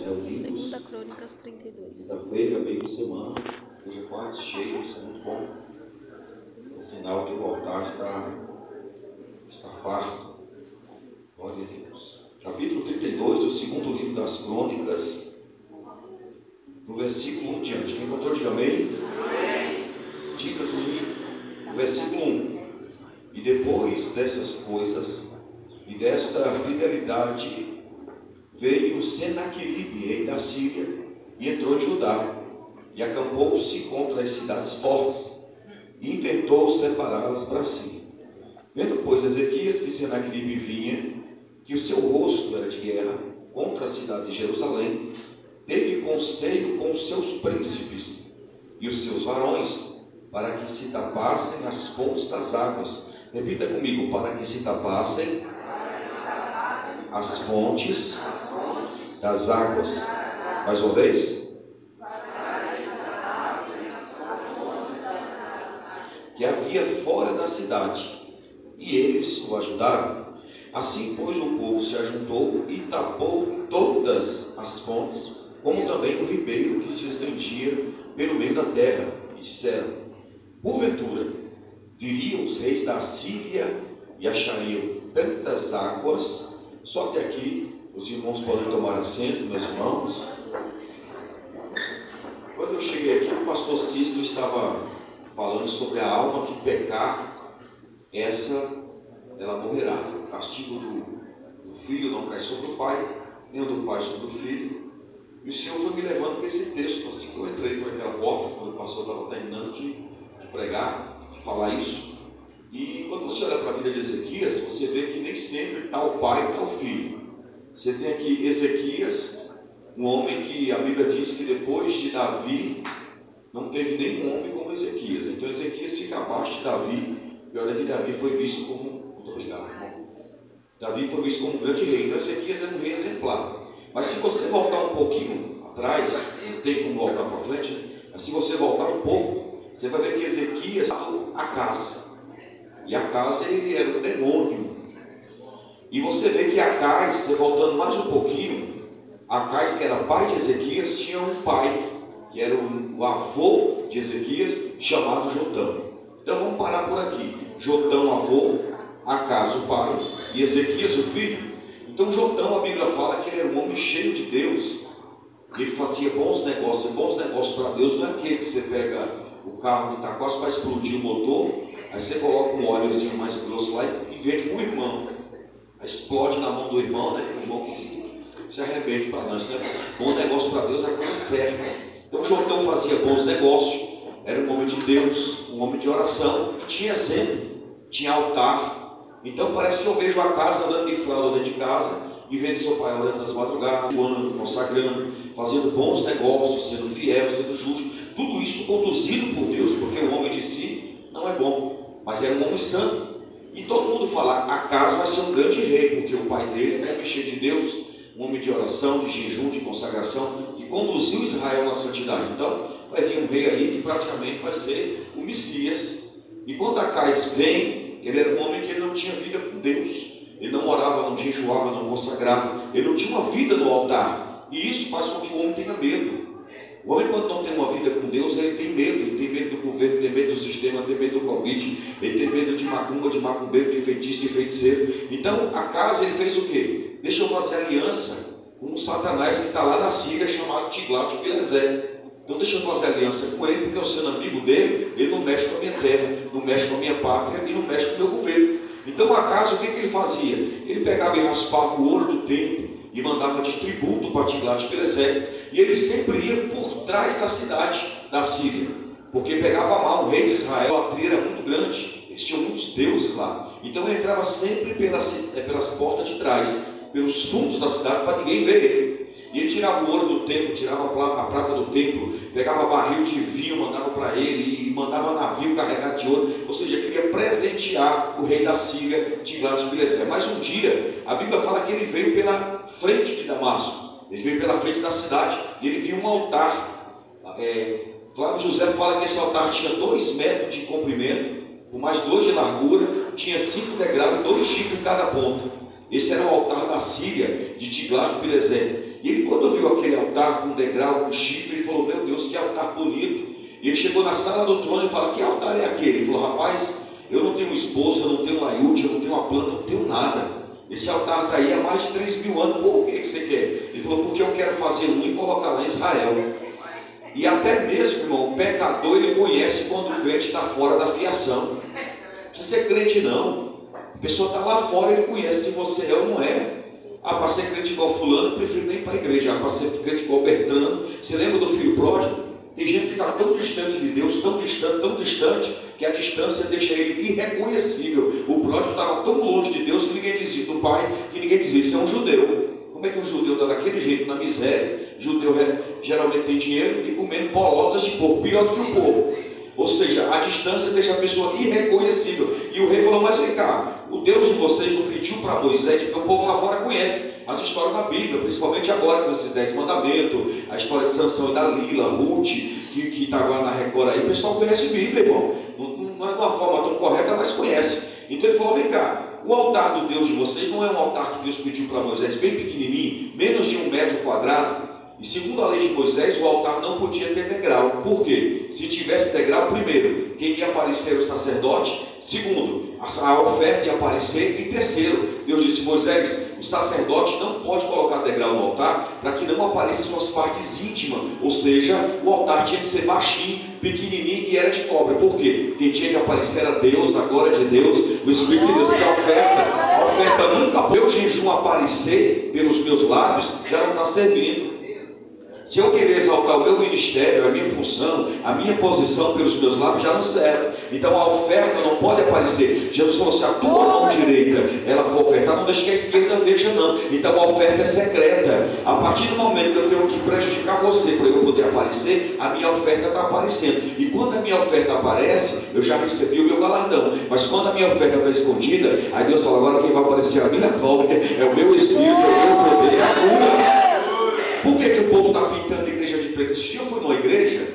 Segunda Crônicas 32. Quinta-feira, meio de semana, hoje é quase cheio, isso é muito bom. É sinal que o altar está, está farto. Glória a Deus. Capítulo 32 do segundo livro das Crônicas, no versículo 1 diante. Quem encontrou, diga amém. Diz assim, o versículo 1. E depois dessas coisas, e desta fidelidade veio Senaqueribe, rei da Síria, e entrou em Judá, e acampou-se contra as cidades fortes, e intentou separá-las para si. Vendo, pois, Ezequias que Senaqueribe vinha, que o seu rosto era de guerra contra a cidade de Jerusalém, teve conselho com os seus príncipes e os seus varões, para que se tapassem as fontes das águas. Repita comigo, para que se tapassem as fontes das águas. Mais uma vez. Que havia fora da cidade. E eles o ajudaram. Assim, pois, o povo se ajuntou e tapou todas as fontes, como também o ribeiro que se estendia pelo meio da terra. E disseram: Porventura, viriam os reis da Síria e achariam tantas águas, só que aqui os irmãos podem tomar assento, meus irmãos. Quando eu cheguei aqui, o pastor Cícero estava falando sobre a alma que pecar, essa ela morrerá. O castigo do, do filho não cai sobre o pai, nem do pai sobre o filho. E o Senhor foi me levando para esse texto, assim que eu entrei por aquela porta, quando o pastor estava terminando de, de pregar, de falar isso. E quando você olha para a vida de Ezequias, você vê que nem sempre está o pai e está o filho. Você tem aqui Ezequias, um homem que a Bíblia diz que depois de Davi não teve nenhum homem como Ezequias. Então Ezequias fica abaixo de Davi. E olha que Davi foi visto como. Muito obrigado. Davi foi visto como um grande rei. Então Ezequias é um rei exemplar. Mas se você voltar um pouquinho atrás, não tem como voltar para frente, mas se você voltar um pouco, você vai ver que Ezequias a casa. E a casa ele era um demônio. E você vê que Acais, você voltando mais um pouquinho, Acais, que era pai de Ezequias, tinha um pai, que era o avô de Ezequias, chamado Jotão. Então vamos parar por aqui. Jotão, avô, Acas, o pai, e Ezequias, o filho. Então Jotão, a Bíblia fala que ele era um homem cheio de Deus. Ele fazia bons negócios. Bons negócios para Deus não é aquele que você pega o carro que está quase para explodir o motor, aí você coloca um óleozinho mais grosso lá e vende para o irmão. Explode na mão do irmão, né? O irmão que se, arrebente para nós, né? Bom negócio para Deus é coisa certa. Então Jotão fazia bons negócios, era um homem de Deus, um homem de oração, tinha sempre, tinha altar. Então parece que eu vejo a casa andando de fralda dentro de casa e vendo seu pai orando nas madrugadas, orando, consagrando, fazendo bons negócios, sendo fiel, sendo justo. Tudo isso conduzido por Deus, porque o homem de si não é bom, mas era um homem santo. E todo mundo fala, a casa vai ser um grande rei, porque o pai dele um homem cheio de Deus, um homem de oração, de jejum, de consagração, e conduziu Israel na santidade. Então, vai vir um rei aí que praticamente vai ser o Messias. E quando Acais vem, ele era um homem que não tinha vida com Deus. Ele não orava, não jejuava, não consagrava. Ele não tinha uma vida no altar. E isso faz com que o homem tenha medo. O homem, quando não tem uma vida com Deus, ele tem medo. Ele tem medo do governo, tem medo do sistema, tem medo do Covid, ele tem medo de macumba, de macumbeiro, de feitiço, de feiticeiro. Então, a casa, ele fez o quê? Deixa eu fazer aliança com um satanás que está lá na Síria, chamado Tiglat Pileser. Então, deixa eu fazer aliança com ele, porque eu sendo amigo dele, ele não mexe com a minha terra, não mexe com a minha pátria e não mexe com o meu governo. Então, a casa, o que, que ele fazia? Ele pegava e raspava o ouro do templo e mandava de tributo para Tiglat Pileser. E ele sempre ia por trás da cidade da Síria, porque pegava mal o rei de Israel, a trilha era muito grande, eles tinham muitos deuses lá. Então ele entrava sempre pelas, pelas portas de trás, pelos fundos da cidade, para ninguém ver ele. E ele tirava o ouro do templo, tirava a prata do templo, pegava barril de vinho, mandava para ele e mandava navio carregado de ouro. Ou seja, queria presentear o rei da Síria, Tiglat-Pileser. Mas um dia, a Bíblia fala que ele veio pela frente de Damasco. Ele veio pela frente da cidade e ele viu um altar. É, José fala que esse altar tinha dois metros de comprimento, com mais dois de largura, tinha cinco degraus dois chifres em cada ponta. Esse era o altar da Síria, de Tiglat-Pileser. E ele, quando viu aquele, altar com degrau, com chifre. Ele falou: Meu Deus, que altar bonito. E ele chegou na sala do trono e falou: Que altar é aquele? Ele falou: Rapaz, eu não tenho esposa, eu não tenho laiúde, eu não tenho uma planta, eu não tenho nada. Esse altar está aí há mais de 3 mil anos. Por que, você quer? Ele falou: Porque eu quero fazer um e colocar lá em Israel. E até mesmo, irmão, o pecador ele conhece quando o crente está fora da fiação. Não precisa ser crente, não. A pessoa está lá fora, ele conhece se você é ou não é. Ah, para ser crente igual fulano, prefiro nem para a igreja. Ah, para ser crente igual Bertrano. Você lembra do filho pródigo? Tem gente que está tão distante de Deus, tão distante, tão distante, que a distância deixa ele irreconhecível. O pródigo estava tão longe de Deus que ninguém dizia, do pai, que ninguém dizia, isso é um judeu. Como é que um judeu está daquele jeito, na miséria? Judeu geralmente tem dinheiro e comendo bolotas de porco, pior do que o porco. Ou seja, a distância deixa a pessoa irreconhecível. E o rei falou, mas vem cá, o Deus de vocês não pediu para Moisés, porque o povo lá fora conhece as histórias da Bíblia, principalmente agora com esses dez mandamentos, a história de Sansão e Dalila, Ruth, que está agora na Record aí, o pessoal conhece a Bíblia, irmão. Não, não é de uma forma tão correta, mas conhece. Então ele falou, vem cá, o altar do Deus de vocês não é um altar que Deus pediu para Moisés, bem pequenininho, menos de um metro quadrado, e segundo a lei de Moisés, o altar não podia ter degrau. Por quê? Se tivesse degrau, primeiro, quem ia aparecer o sacerdote. Segundo, a oferta ia aparecer. E terceiro, Deus disse: Moisés, o sacerdote não pode colocar degrau no altar para que não apareçam suas partes íntimas. Ou seja, o altar tinha que ser baixinho, pequenininho e era de cobre. Por quê? Quem tinha que aparecer era Deus, a glória de Deus, o Espírito de Deus. Porque a oferta, a oferta nunca, meu jejum aparecer pelos meus lábios, já não está servindo. Se eu querer exaltar o meu ministério, a minha função, a minha posição pelos meus lábios, já não serve. Então a oferta não pode aparecer. Jesus falou assim: a tua mão direita ela for ofertar, não deixe que a esquerda veja, não. Então a oferta é secreta. A partir do momento que eu tenho que prejudicar você para eu poder aparecer, a minha oferta está aparecendo. E quando a minha oferta aparece, eu já recebi o meu galardão. Mas quando a minha oferta está escondida, aí Deus fala: agora quem vai aparecer é a minha glória, é o meu espírito, é o meu poder, é a cura. Igreja? Esse dia eu fui numa igreja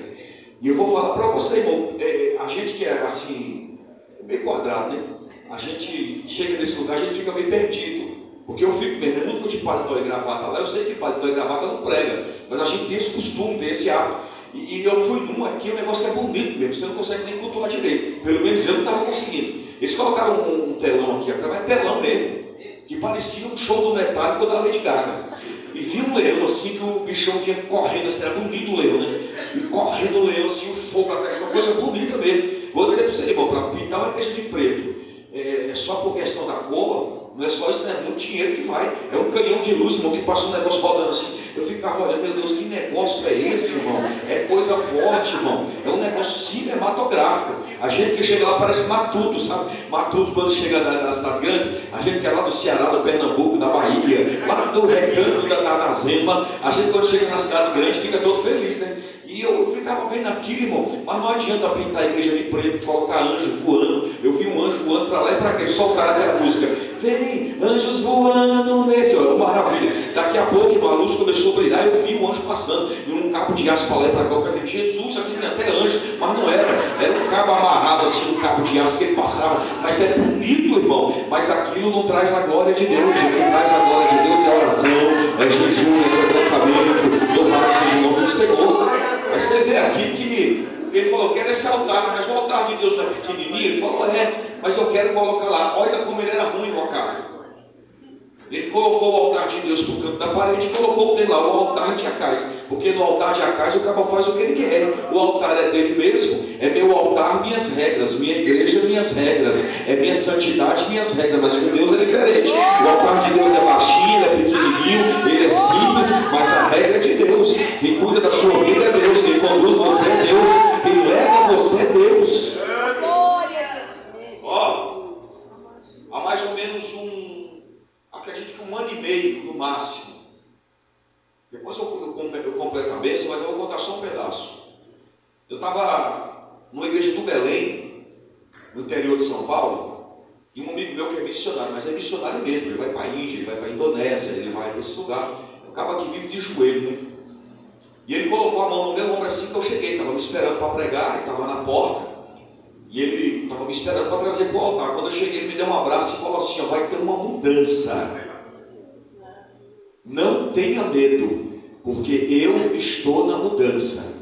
e eu vou falar para você, irmão. É, a gente que é assim, meio quadrado, né? A gente chega nesse lugar, a gente fica meio perdido. Porque eu fico mesmo, nunca de paletó e gravata lá. Eu sei que paletó e gravata não prega, mas a gente tem esse costume, tem esse hábito. E, e eu fui numa aqui, o negócio é bonito mesmo, você não consegue nem cultuar direito. Pelo menos eu não estava conseguindo. Eles colocaram um, um telão aqui, é telão mesmo, que parecia um show do metálico da Lady Gaga. E vi um leão assim, que o bichão vinha correndo, assim, era bonito o leão, né? E correndo o leão, assim, o fogo atrás, uma coisa bonita mesmo. Vou dizer para você, irmão, para pintar uma igreja de preto, é, é, só por questão da cor, não é só isso, né? é muito dinheiro que vai. É um canhão de luz, irmão, que passa um negócio rodando assim. Eu ficava olhando, meu Deus, que negócio é esse, irmão? É coisa forte, irmão. É um negócio cinematográfico. A gente que chega lá parece matuto, sabe? Matuto quando chega na cidade grande, a gente que é lá do Ceará, do Pernambuco, da Bahia, lá do recanto da, da, da Zema, a gente quando chega na cidade grande fica todo feliz, né? E eu ficava vendo aquilo, irmão, mas não adianta pintar a igreja de preto, colocar anjo voando. Eu vi um anjo voando para lá e para cá, soltar aquela música. Vem, anjos voando nesse. Olha, maravilha. Daqui a pouco, irmão, a luz começou a brilhar. Eu vi um anjo passando em um cabo de aço e para cá. Eu falei, Jesus, aqui tem até anjo. Mas não era. Era um cabo amarrado assim, um cabo de aço que ele passava. Mas é bonito, irmão. Mas aquilo não traz a glória de Deus. O que traz a glória de Deus é oração, é jejum, é. Louvado seja o nome do Senhor. Aí você vê aqui que ele falou, quero esse altar, mas o altar de Deus não é pequenininho. Ele falou, é, mas eu quero colocar lá. Olha como ele era ruim o casa. Ele colocou o altar de Deus no canto da parede colocou dele lá, o altar de Acais. Porque no altar de Acais o cabo faz o que ele quer. O altar é dele mesmo, é meu altar, minhas regras. Minha igreja, minhas regras. É minha santidade, minhas regras. Mas com Deus é diferente. O altar de Deus é baixinho, é pequenininho, ele é simples, mas a regra é de Deus. Quem cuida da sua vida é Deus. Quem conduz você é Deus. Quem leva você é Deus. Ó, há mais ou menos um, acredito que um ano e meio no máximo. Depois eu, eu, eu completo a bênção, mas eu vou contar só um pedaço. Eu estava numa igreja do Belém, no interior de São Paulo, e um amigo meu que é missionário, mas é missionário mesmo, ele vai para a Índia, ele vai para a Indonésia, ele vai para esse lugar. Acaba que vive de joelho, né? E ele colocou a mão no meu ombro assim que eu cheguei, estava me esperando para pregar, estava na porta. E ele estava me esperando para trazer para o altar. Quando eu cheguei, ele me deu um abraço e falou assim: ó, vai ter uma mudança. Não tenha medo. Porque eu estou na mudança.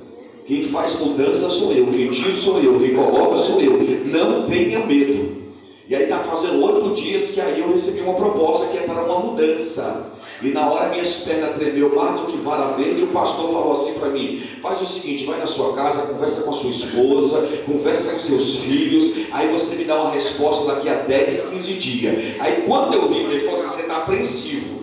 Quem faz mudança sou eu, quem tira sou eu, quem coloca sou eu. Não tenha medo. E aí está fazendo oito dias que aí eu recebi uma proposta que é para uma mudança. E na hora minhas pernas tremeu mais do que vara verde, o pastor falou assim para mim: faz o seguinte, vai na sua casa, conversa com a sua esposa, conversa com seus filhos, aí você me dá uma resposta daqui a 10, 15 dias. Aí quando eu vim, ele falou assim, você está apreensivo.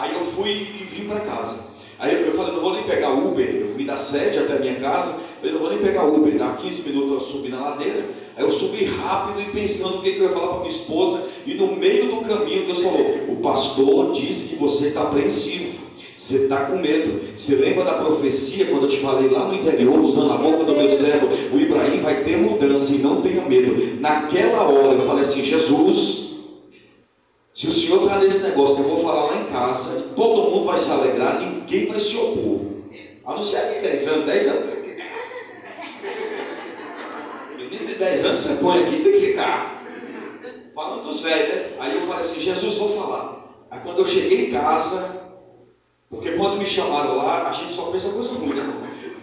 Aí eu fui e vim para casa. Aí eu falei, não vou nem pegar Uber, eu vim da sede até a minha casa, eu não vou nem pegar Uber, dá 15 minutos eu subi na ladeira, aí eu subi rápido e pensando o que, que eu ia falar para minha esposa, e no meio do caminho Deus falou, o pastor disse que você está apreensivo, você está com medo. Você lembra da profecia quando eu te falei lá no interior, usando a boca do meu servo, o Ibrahim vai ter mudança e não tenha medo. Naquela hora eu falei assim, Jesus, se o senhor está nesse negócio, eu vou falar lá em casa, e todo mundo vai se alegrar, ninguém vai se opor. A não ser aqui 10 anos, 10 anos. Menino de 10 anos você põe aqui, tem que ficar. Falando dos velhos, né? Aí eu falei assim, Jesus, vou falar. Aí quando eu cheguei em casa, porque quando me chamaram lá, a gente só pensa coisa ruim, né?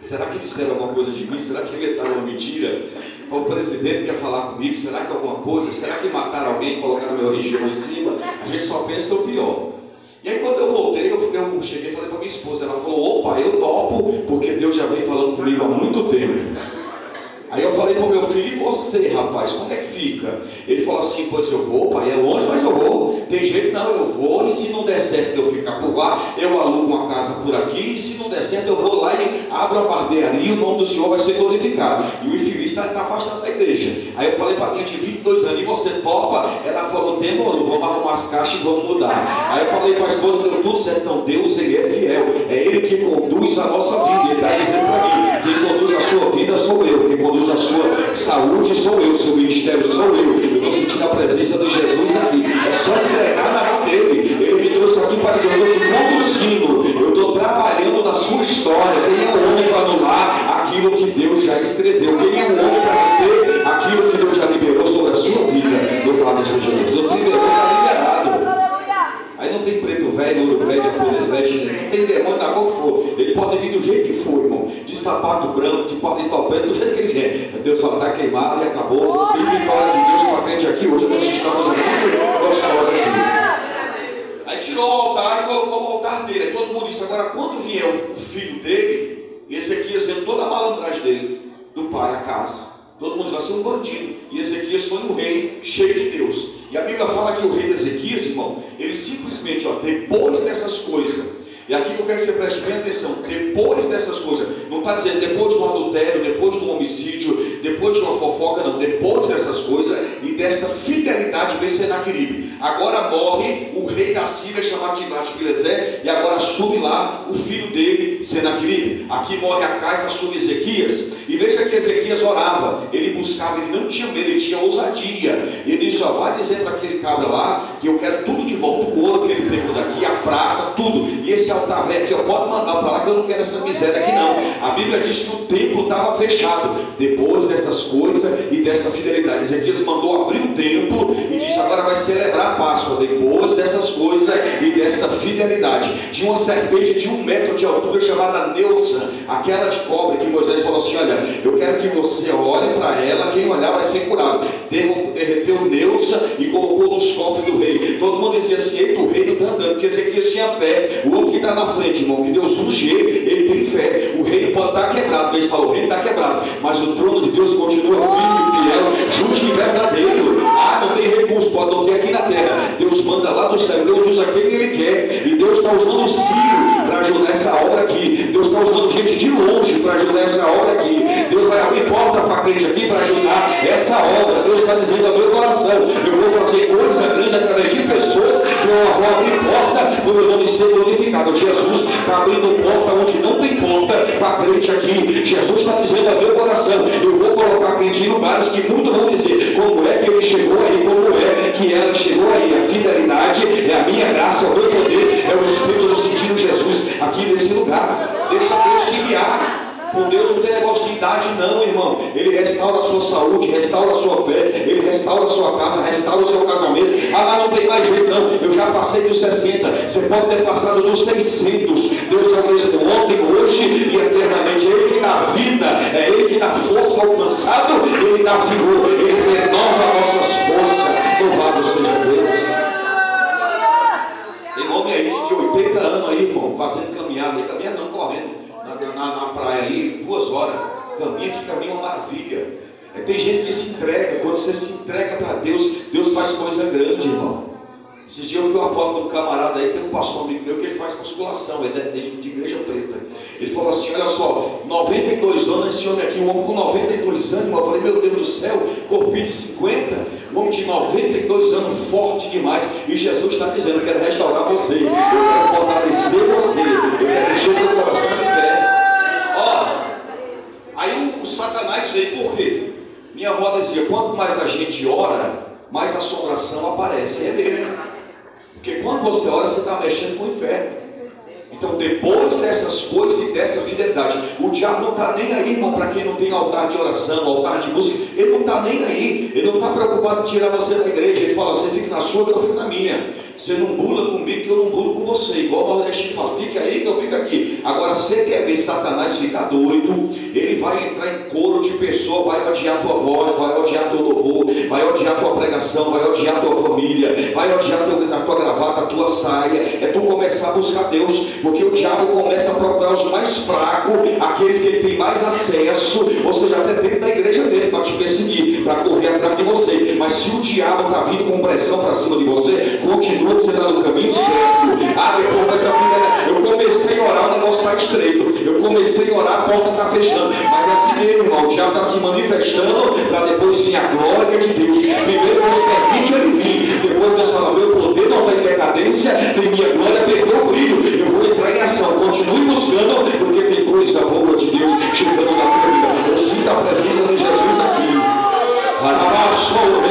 Será que disseram alguma coisa de mim? Será que inventaram uma mentira? O presidente quer falar comigo? Será que alguma coisa? Será que mataram alguém colocaram meu religião em cima? A gente só pensa o pior. E aí quando eu voltei, eu, eu cheguei e falei para minha esposa, ela falou, opa, eu topo, porque Deus já vem falando comigo há muito tempo. Aí eu falei para o meu filho, e você, rapaz, como é que fica? Ele falou assim, pois eu vou, pai, é longe, mas eu vou. Tem jeito, não, eu vou, e se não der certo eu ficar por lá, eu alugo uma casa por aqui, e se não der certo eu vou lá e abro a barbearia, o nome do Senhor vai ser glorificado. E o infeliz está tá afastado da igreja. Aí eu falei para a minha de 22 anos, e você topa? Ela falou, demorou, vamos arrumar as caixas e vamos mudar. Aí eu falei para a esposa, deu tudo certo, então Deus, Ele é fiel, é Ele que conduz a nossa vida, Ele está dizendo para mim, quem conduz dele, Senaqueribe. Aqui morre a casa, assume Ezequias. E veja que Ezequias orava, ele buscava, ele não tinha medo, ele tinha ousadia. E ele disse: ó, vai dizer para aquele cabra lá que eu quero tudo de volta, o ouro que ele pegou daqui, a prata, tudo. E esse altar velho aqui, eu pode mandar para lá que eu não quero essa miséria aqui não. A Bíblia diz que o templo estava fechado. Depois dessas coisas e dessa fidelidade, Ezequias mandou abrir o templo e disse: agora vai celebrar a Páscoa. Depois dessas coisas e dessa fidelidade. Tinha uma serpente de um metro de altura chamada Neusa, aquela de cobre que Moisés falou assim: olha eu quero que você olhe para ela, quem olhar vai ser curado. Derreteu Neusa e colocou nos cofres do rei. Todo mundo dizia assim: eita, o rei não está andando, porque Ezequias tinha fé. O homem que está na frente, irmão, que Deus unge ele, ele tem fé. O rei pode estar tá quebrado, mas fala, o rei está quebrado, mas o trono de Deus continua firme e fiel, justo e verdadeiro. Ah, não tem recurso, pode não ter aqui na terra. Deus manda lá do céu, Deus usa quem ele quer. E Deus está usando o Ciro para ajudar essa obra aqui. Deus está usando gente de longe para ajudar essa obra aqui. Deus vai abrir porta para frente aqui para ajudar essa obra. Deus está dizendo ao meu coração: eu vou fazer coisa grande através de pessoas que eu vou abrir porta para o meu nome ser glorificado. Jesus está abrindo porta onde não tem porta para frente aqui. Jesus está dizendo ao meu coração: eu vou colocar a frente em lugares que muitos vão dizer como é que ele chegou aí, como é que ela chegou aí. A fidelidade é a minha graça, é o meu poder, é o Espírito do sentido Jesus aqui nesse lugar. Deixa Deus te guiar. Com Deus não tem negócio de idade, não, irmão. Ele restaura a sua saúde, restaura a sua fé, ele restaura a sua casa, restaura o seu casamento. Ah, mas não tem mais jeito, não. Eu já passei dos 60. Você pode ter passado dos 600. Deus é o mesmo ontem, hoje e eternamente. Ele que dá vida, é Ele que dá força ao cansado, Ele dá vigor, Ele renova nossas forças. Louvado seja Deus. Tem homem aí de 80 anos aí, irmão, fazendo caminhada, caminhada não correndo na, na, na praia aí, duas horas, caminha que caminha uma maravilha. É, tem gente que se entrega, quando você se entrega para Deus, Deus faz coisa grande, irmão. Esses dias eu vi uma foto de um camarada aí, tem um pastor amigo meu que ele faz musculação, ele é de igreja preta. Ele falou assim: olha só, 92 anos, esse homem aqui, um homem com 92 anos, eu falei, meu Deus do céu, corpinho de 50, um homem de 92 anos, forte demais. E Jesus está dizendo: eu quero restaurar você, eu quero fortalecer você, eu quero encher teu coração de fé. Ó, aí o, o Satanás veio, por quê? Minha avó dizia: quanto mais a gente ora, mais assombração aparece. É mesmo. Porque quando você ora, você está mexendo com o inferno. Então, depois dessas coisas e dessa fidelidade, o diabo não está nem aí, irmão, para quem não tem altar de oração, altar de música, ele não está nem aí, ele não está preocupado em tirar você da igreja, ele fala, você fica na sua, eu fico na minha. Você não bula comigo, que eu não bulo com você. Igual o Nordestino fala, fica aí que eu fico aqui. Agora, você quer ver Satanás ficar doido, ele vai entrar em coro de pessoa, vai odiar tua voz, vai odiar teu louvor, vai odiar tua pregação, vai odiar tua família, vai odiar teu, a tua gravata, a tua saia. É tu começar a buscar Deus, porque o diabo começa a procurar os mais fracos, aqueles que ele tem mais acesso, ou seja, até dentro da igreja dele, para te perseguir, para correr atrás de você. Mas se o diabo está vindo com pressão para cima de você, continua você está no caminho certo. Ah, depois dessa vida, eu comecei a orar, o negócio está estreito. Eu comecei a orar, a porta está fechando. Mas é assim mesmo, irmão, o diabo está se manifestando para depois vir a glória de Deus. Primeiro Deus permite ele vir. Depois Deus fala, meu poder não está em decadência, tem minha glória, perdeu o brilho. Eu vou entrar em ação. Continue buscando, porque tem coisa boa de Deus chegando na tua vida. Eu sinto a presença de Jesus aqui. Continue buscando.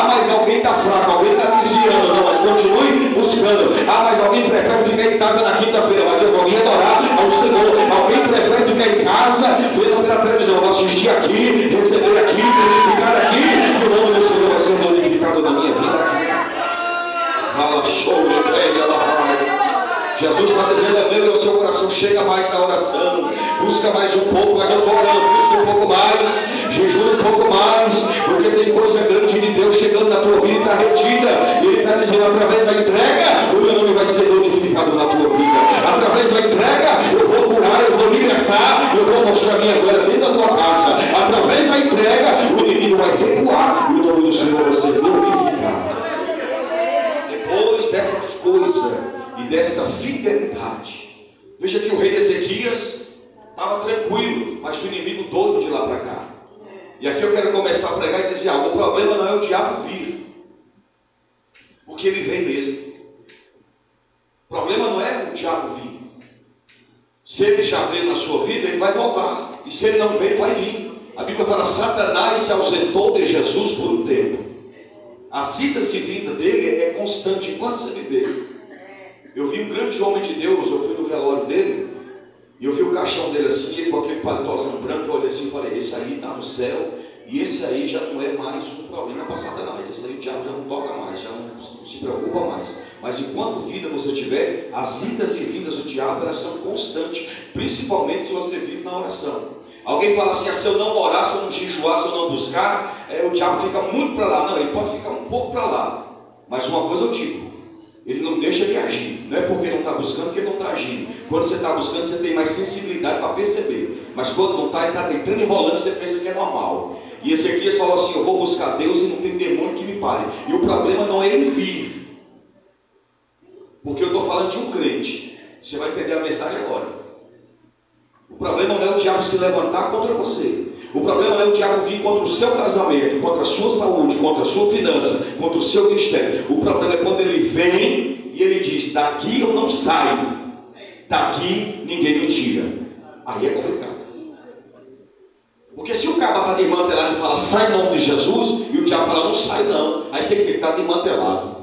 Ah, mas alguém está fraco, alguém está desviando. Não, mas continue buscando. Ah, mas alguém prefere ficar em casa na quinta-feira, mas eu vir adorar ao Senhor. Alguém prefere ficar em casa, vendo pela televisão, vou assistir aqui, receber aqui, glorificar aqui, o nome do Senhor vai ser glorificado na minha vida. Fala, show, pega lá. Jesus está dizendo, é meu, o seu coração chega mais na oração, busca mais um pouco, mas eu estou orando, busca um pouco mais, jejum um pouco mais, porque tem coisa grande de Deus chegando na tua vida está retida, e Ele está dizendo, através da entrega, o meu nome vai ser glorificado na tua vida, através da entrega, eu vou curar, eu vou libertar, eu vou mostrar minha glória dentro da tua casa, através da entrega, o inimigo vai recuar, e o nome do Senhor vai ser glorificado. Desta fidelidade. Veja que o rei Ezequias estava tranquilo, mas o inimigo doido de lá para cá. E aqui eu quero começar a pregar e dizer algo: o problema não é o diabo vir, porque ele vem mesmo. O problema não é o diabo vir. Se ele já veio na sua vida, ele vai voltar. E se ele não veio, vai vir. A Bíblia fala: Satanás se ausentou de Jesus por um tempo. A idas e vinda dele é constante enquanto você viver. Eu vi um grande homem de Deus, eu fui no velório dele, e eu vi o caixão dele assim, com aquele paletózão branco, eu olhei assim e falei, esse aí está no céu, e esse aí já não é mais um problema para Satanás, esse aí o diabo já não toca mais, já não se preocupa mais. Mas enquanto vida você tiver, as idas e vindas do diabo elas são constantes, principalmente se você vive na oração. Alguém fala assim, ah, se eu não orar, se eu não jejuar, se eu não buscar, é, o diabo fica muito para lá. Não, ele pode ficar um pouco para lá. Mas uma coisa eu digo, ele não deixa de agir. Não é porque não está buscando que não está agindo. Quando você está buscando, você tem mais sensibilidade para perceber. Mas quando não está, ele está deitando e rolando, você pensa que é normal. E Ezequias falou assim: Eu vou buscar Deus e não tem demônio que me pare. E o problema não é ele vir. Porque eu estou falando de um crente. Você vai entender a mensagem agora. O problema não é o diabo se levantar contra você. O problema é o diabo vir contra o seu casamento, contra a sua saúde, contra a sua finança, contra o seu ministério. O problema é quando ele vem e ele diz: daqui eu não saio, daqui ninguém me tira. Aí é complicado. Porque se o cara está desmantelado e fala, sai em nome de Jesus, e o diabo fala, não sai não, aí você tem que estar desmantelado.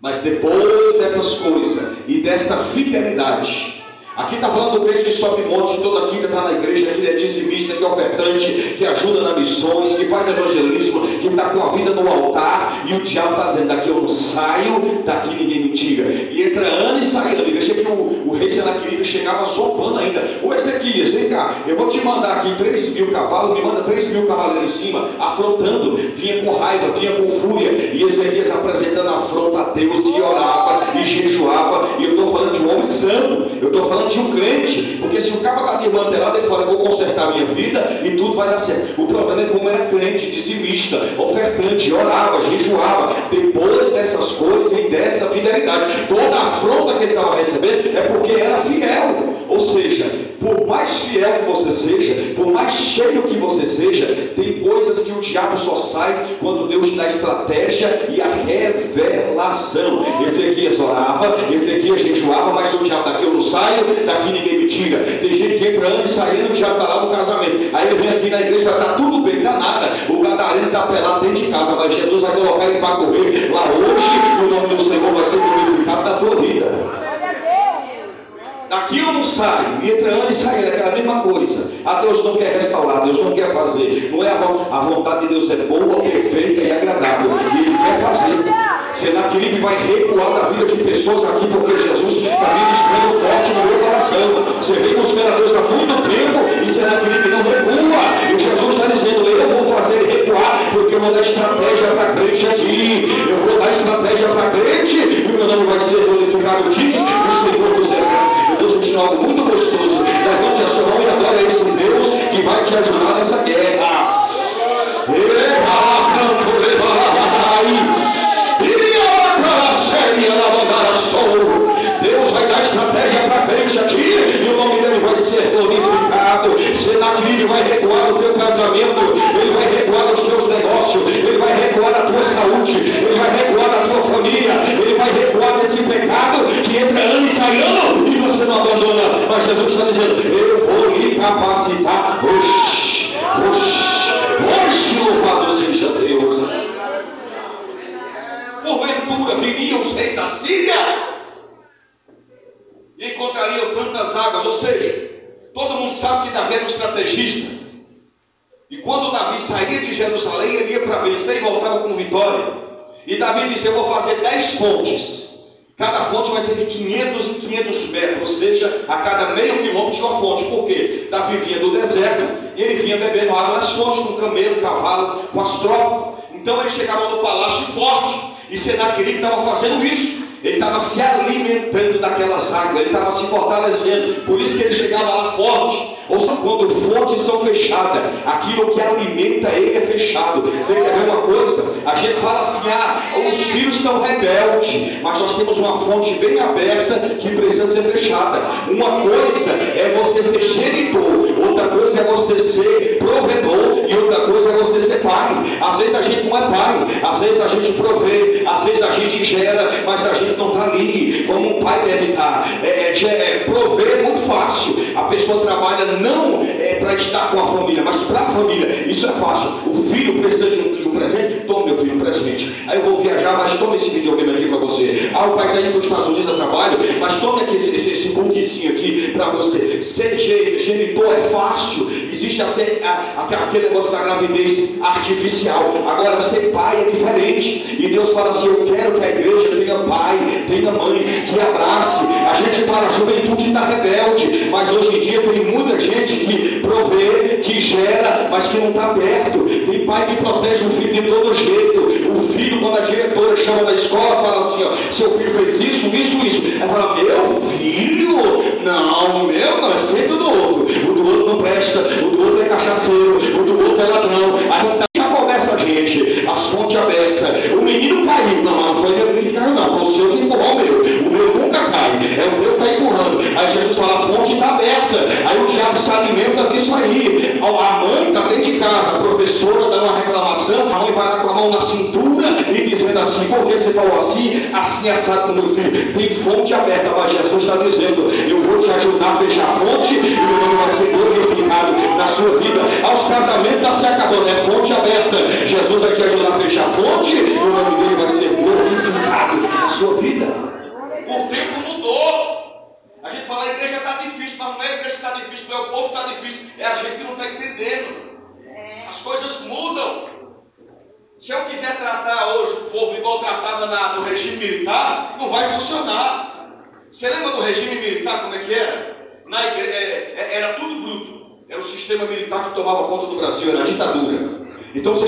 Mas depois dessas coisas e dessa fidelidade, Aqui está falando do crente que sobe monte, toda quinta está na igreja, que é dizimista, que é ofertante, que ajuda nas missões, que faz evangelismo, que está com a vida no altar, e o diabo está dizendo, daqui eu não saio, daqui ninguém me tira. E entra ano e sai ano. E veja que o, o rei Senaqueribe chegava sopando ainda. Ô Ezequias, vem cá, eu vou te mandar aqui 3 mil cavalos, me manda 3 mil cavalos em cima, afrontando, vinha com raiva, vinha com fúria, e Ezequias apresentando afronta a Deus, e orava, e jejuava, e eu estou falando de um homem santo, eu estou falando de um crente, porque se o cara está desmantelado, ele fala, eu vou consertar minha vida e tudo vai dar certo. O problema é como era crente, dizimista, ofertante, orava, jejuava. Depois dessas coisas e dessa fidelidade, toda a afronta que ele estava recebendo é porque era fiel. Mais fiel que você seja, por mais cheio que você seja, tem coisas que o diabo só sai quando Deus te dá estratégia e a revelação. Ezequias orava, Ezequias jejuava, mas o diabo daqui eu não saio, daqui ninguém me tira. Tem gente que entra e saindo, já está lá no casamento. Aí ele vem aqui na igreja, está tudo bem, dá nada. O gadareno está pelado dentro de casa, mas Jesus vai colocar ele para correr lá hoje, o nome do Senhor vai ser glorificado na tua vida. Daqui eu não saio, e entre ano e sair é aquela mesma coisa. A Deus não quer restaurar, Deus não quer fazer. Não é a, a vontade de Deus é boa, perfeita e agradável. E Ele quer fazer. Senaqueribe vai recuar da vida de pessoas aqui, porque Jesus está ministrando forte no meu coração. Você vem buscando a Deus há muito tempo e Senaqueribe não recua. E Jesus está dizendo, eu vou fazer ele recuar, porque eu vou dar estratégia para crente aqui. Eu vou dar estratégia para crente, e o meu nome vai ser glorificado, diz o Senhor gostoso. Levante a sua mão e adora esse Deus que vai te ajudar nessa guerra. Deus vai dar estratégia para frente aqui e o nome dele vai ser glorificado. Senaqueribe vai recuar o teu casamento, Mas Jesus está dizendo: Eu vou lhe capacitar. Oxi, oxi, oxi, louvado seja Deus. Porventura viriam os reis da Síria e encontrariam tantas águas, ou seja, todo mundo sabe que Davi era um estrategista. E quando Davi saía de Jerusalém, ele ia para vencer e voltava com vitória. E Davi disse: Eu vou fazer dez fontes. Cada fonte vai ser de 500 em 500 metros, ou seja, a cada meio quilômetro tinha uma fonte. Por Davi vinha do deserto e ele vinha bebendo água nas fontes, com camelo, cavalo, com as tropas. Então ele chegava no palácio forte e Senaqueribe estava fazendo isso. Ele estava se alimentando daquelas águas, ele estava se fortalecendo. Por isso que ele chegava lá forte. Ou seja, quando fontes são fechadas, aquilo que alimenta ele é fechado. Você quer ver uma coisa? A gente fala assim: ah, os filhos estão rebeldes, mas nós temos uma fonte bem aberta que precisa ser fechada. Uma coisa é você ser genitor, outra coisa é você ser provedor, e outra coisa é você ser pai. Às vezes a gente não é pai, às vezes a gente provê, às vezes a gente gera, mas a gente não está ali como um pai deve estar. É, é, é, prover é muito fácil. A pessoa trabalha não é, para estar com a família, mas para a família. Isso é fácil. O filho precisa de um, de um presente? Toma, presente. Aí eu vou viajar, mas toma esse videogame aqui para você. Ah, o pai está indo para os Estados Unidos a trabalho, mas tome aqui esse, esse, esse aqui para você. Ser genitor é fácil. Existe a, a, aquele negócio da gravidez artificial. Agora, ser pai é diferente. E Deus fala assim: Eu quero que a igreja tenha pai, tenha mãe, que abrace. A gente fala, a juventude está rebelde, mas hoje em dia tem muita gente que provê, que gera, mas que não está perto. Tem pai que protege o filho de todo jeito. Filho, quando a diretora chama da escola, fala assim: ó, seu filho fez isso, isso, isso. Ela fala: Meu filho? Não, meu não, é sempre do outro. O do outro não presta, o do outro é cachaceiro,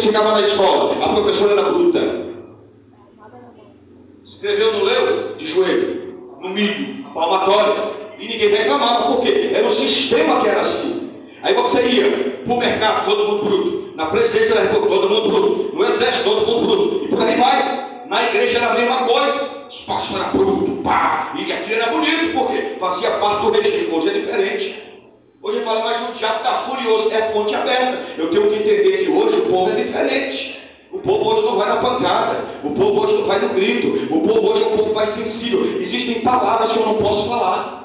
chegava na escola, a professora era bruta. Escreveu no leu, de joelho, no milho, palmatória. E ninguém reclamava, por quê? Era o sistema que era assim. Aí você ia para o mercado, todo mundo bruto. Na presidência da república, todo mundo bruto. No exército, todo mundo bruto. E por aí vai. Na igreja era a mesma coisa. Os pastores eram brutos, pá. E aquilo era bonito, porque fazia parte do regime. Hoje é diferente. Hoje ele fala, mas o diabo está furioso. É fonte aberta. Eu tenho que entender que hoje o povo é diferente. O povo hoje não vai na pancada, o povo hoje não vai no grito, o povo hoje é um povo mais sensível. Existem palavras que eu não posso falar.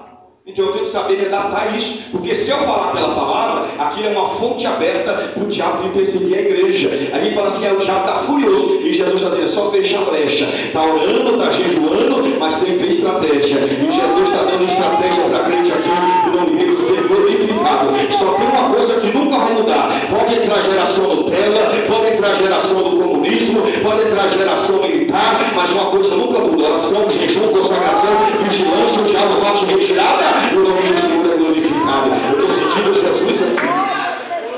Então eu tenho que saber redatar isso, porque se eu falar pela palavra, aquilo é uma fonte aberta para o diabo vir perseguir a igreja. A gente fala assim, é, o diabo está furioso, e Jesus está dizendo, só fechar a brecha. Está orando, está jejuando, mas tem que ter estratégia. E Jesus está dando estratégia para a crente aqui, o nome dele ser glorificado. Só tem uma coisa que nunca vai mudar. Pode entrar a geração Nutella, pode entrar a geração do comunismo, pode entrar a geração militar, mas uma coisa nunca muda. Oração, jejum, consagração, vigilância, o diabo vai te retirada o nome do Senhor é glorificado. Eu estou sentindo Jesus aqui.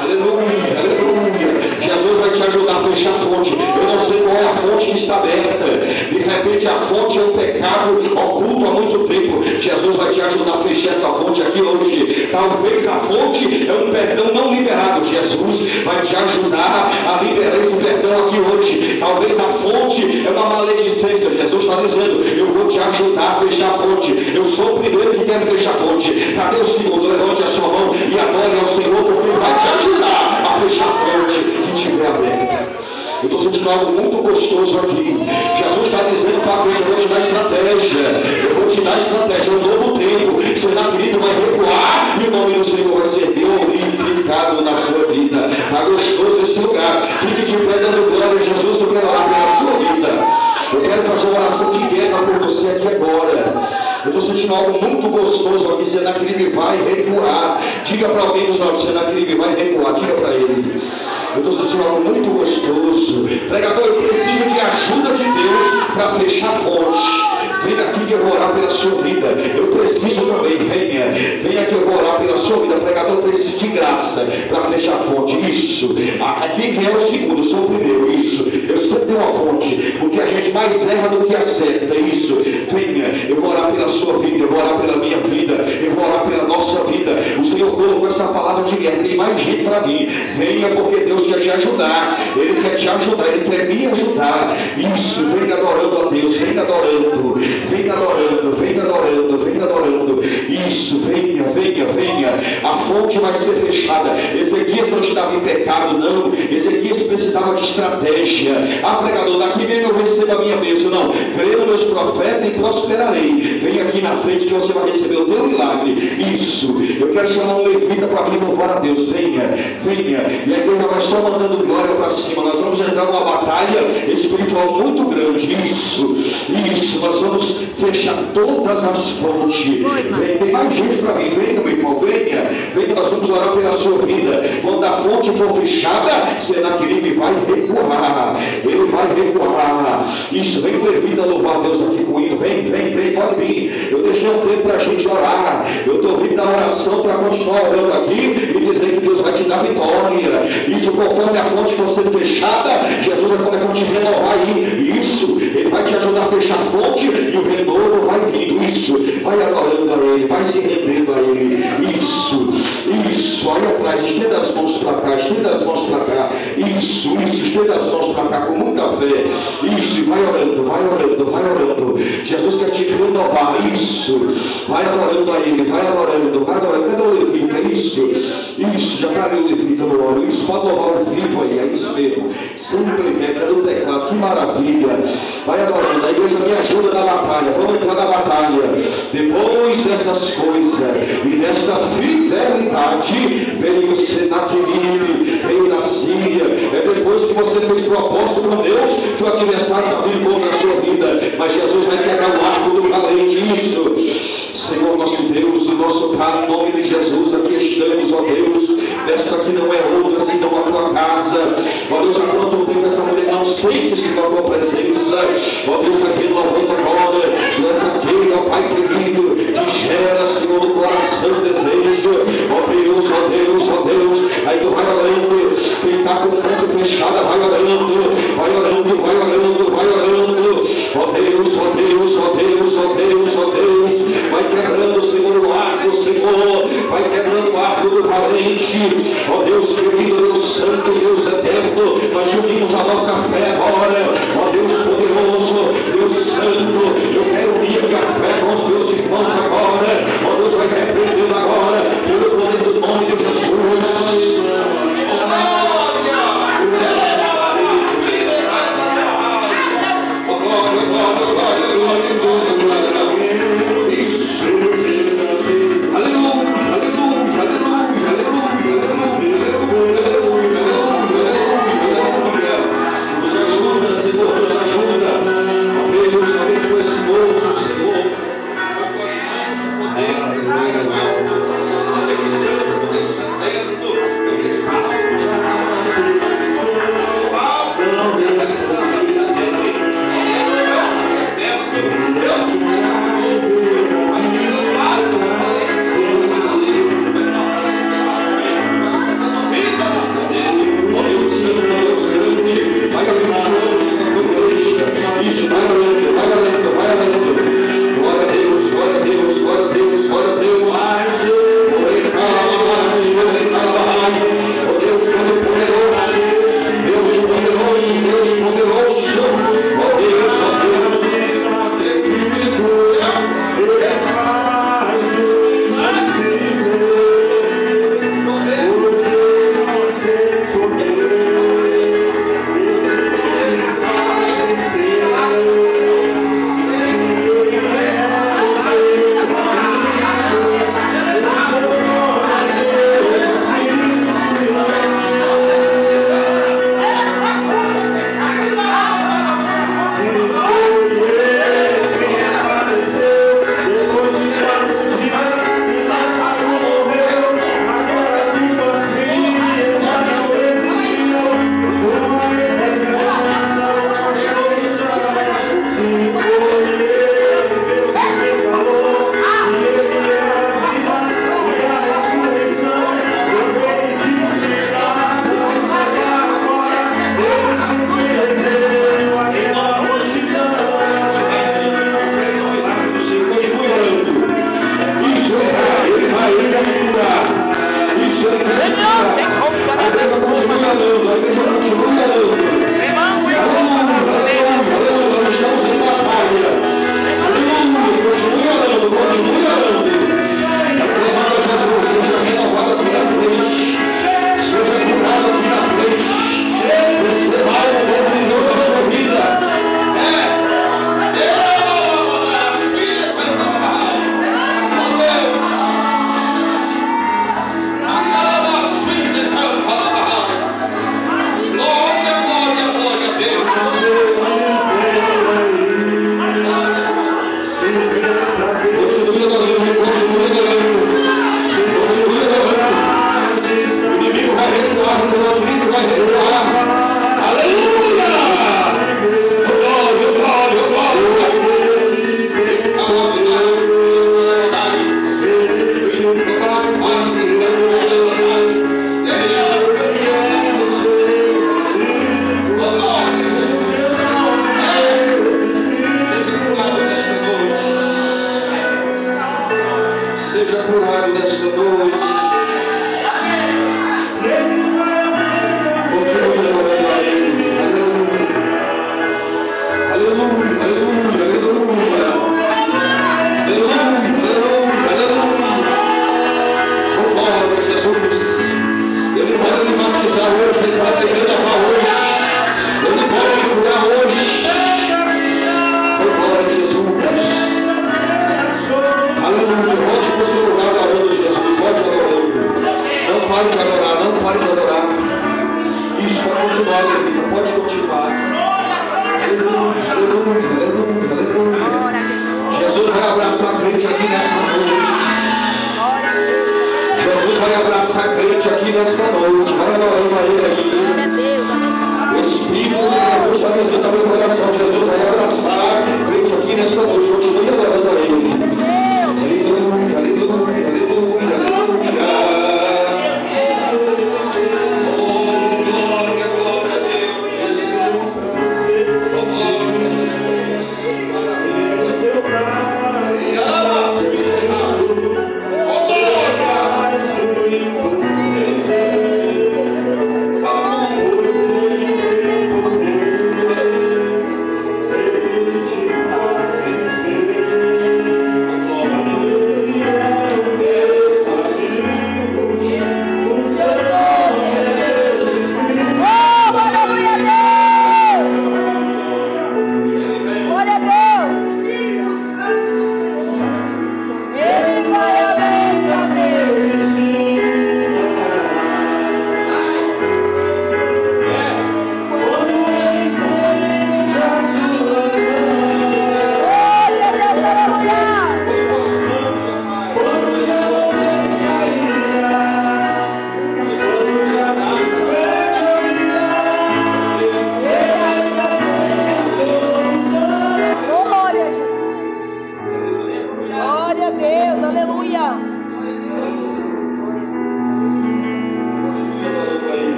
Aleluia, aleluia. Jesus vai te ajudar a fechar a fonte. Eu não sei qual é a fonte que está aberta. De repente a fonte é um pecado oculto há muito tempo. Jesus te ajudar a fechar essa fonte aqui hoje. Talvez a fonte é um perdão não liberado. Jesus vai te ajudar a liberar esse perdão aqui hoje. Talvez a fonte é uma maledicência. Jesus está dizendo, eu vou te ajudar a fechar a fonte. Eu sou o primeiro que quer fechar a fonte. Cadê o segundo? Levante a sua mão e adore ao Senhor, porque Ele vai te ajudar Eu estou sentindo algo muito gostoso aqui. Jesus está dizendo para a gente, eu vou te dar estratégia. Eu vou te dar estratégia. Um novo tempo. Seu querido vai recuar e o nome do Senhor vai ser glorificado na sua vida. Está gostoso esse lugar. Fique de pé dando glória a Jesus, eu quero pela sua vida. Eu quero fazer uma oração de guerra por você aqui agora. Eu estou sentindo algo muito gostoso aqui. Senaqueribe vai recuar. Diga para alguém dos nossos, Senaqueribe vai recuar. Diga para ele. Eu estou sentindo algo muito gostoso. Pregador, eu preciso de ajuda de Deus para fechar a fonte. Venha aqui que eu vou orar pela sua vida. Eu preciso também, venha. Venha que eu vou orar pela sua vida. Pregador, eu preciso de graça para fechar a fonte. Isso. Ah, quem vier é o segundo, eu sou o primeiro. Isso. Eu sempre tenho uma fonte. Porque a gente mais erra do que acerta. Isso. Venha. Eu vou orar pela sua vida. Eu vou orar pela minha vida. Eu vou orar pela nossa vida. O Senhor colocou essa palavra de guerra. Tem mais gente para mim. Venha porque quer te ajudar. Ele quer te ajudar. Ele quer me ajudar. Isso. Venha adorando a Deus. Venha adorando. Venha adorando, venha adorando, venha adorando. Isso, venha, venha, venha. A fonte vai ser fechada. Ezequias não estava em pecado, não. Ezequias precisava de estratégia. Ah, pregador, daqui mesmo eu recebo a minha bênção. Não, creio nos profetas e prosperarei. Venha aqui na frente que você vai receber o teu milagre. Isso. Eu quero chamar um levita para vir louvar a Deus. Venha, venha. E a igreja vai só mandando glória para cima. Nós vamos entrar numa batalha espiritual muito grande. Isso, isso. Nós vamos fechar todas as fontes. Vem, tem mais gente para mim. Venha, meu irmão, venha. Venha, nós vamos orar pela sua vida. Quando a fonte for fechada, Senaqueribe vai recuar. Ele vai recuar. Isso, vem com vida louvar Deus aqui comigo. Vem, vem, vem, pode vir. Eu deixei um tempo para a gente orar. Eu estou vindo da oração para continuar orando aqui e dizer que Deus vai te dar vitória. Isso, conforme a fonte for sendo fechada, Jesus vai começar a te renovar aí. Isso, Ele vai te ajudar a fechar a fonte e o renovo vai vindo. Isso, vai adorando a Ele, vai se rendendo a Ele. Isso, isso, olha atrás, estenda as mãos para cá, estenda as mãos para cá. Isso, isso, estenda as mãos para cá com muita fé. Isso, vai orando, vai orando, vai orando. Jesus quer te renovar. Isso, vai adorando a Ele, vai adorando, vai adorando. Cadê o Levita? Isso, isso, já caiu o Levita no óleo. Isso, pode louvar o vivo aí, é isso mesmo. Sempre meta no teclado, que maravilha. Vai adorando, a igreja me ajuda na batalha. Vamos entrar na batalha. Depois dessas coisas e desta fidelidade, veio Senaqueribe, veio na Síria. É depois que você fez propósito com Deus, que o adversário está vindo contra a sua vida. Mas Jesus vai pegar o arco do valente. Isso. Senhor nosso Deus, o nosso Pai, em nome de Jesus, aqui estamos, ó Deus, essa que não é outra senão a tua casa, ó Deus, há quanto tempo essa mulher não sente-se na tua presença, ó Deus, aqui louvando agora, nessa aqui, ó Pai querido, que gera, Senhor, no coração desejo, ó Deus, ó Deus, ó Deus, aí tu vai orando, quem está com o canto fechado, vai orando, ó Deus querido, Deus Santo, Deus eterno, nós unimos a nossa fé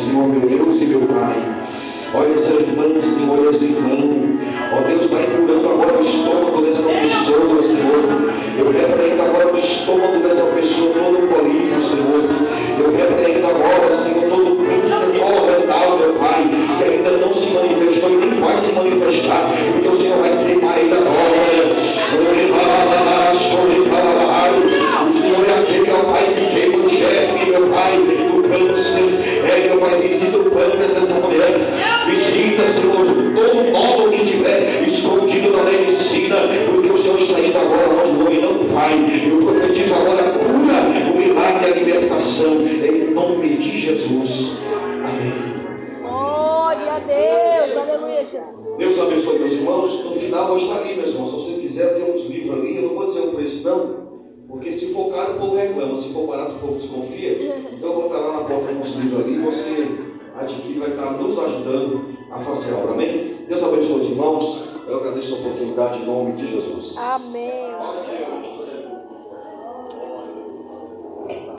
Senhor, meu Deus e meu Pai. Olha essa irmã, Senhor, esse irmão. Ó Deus,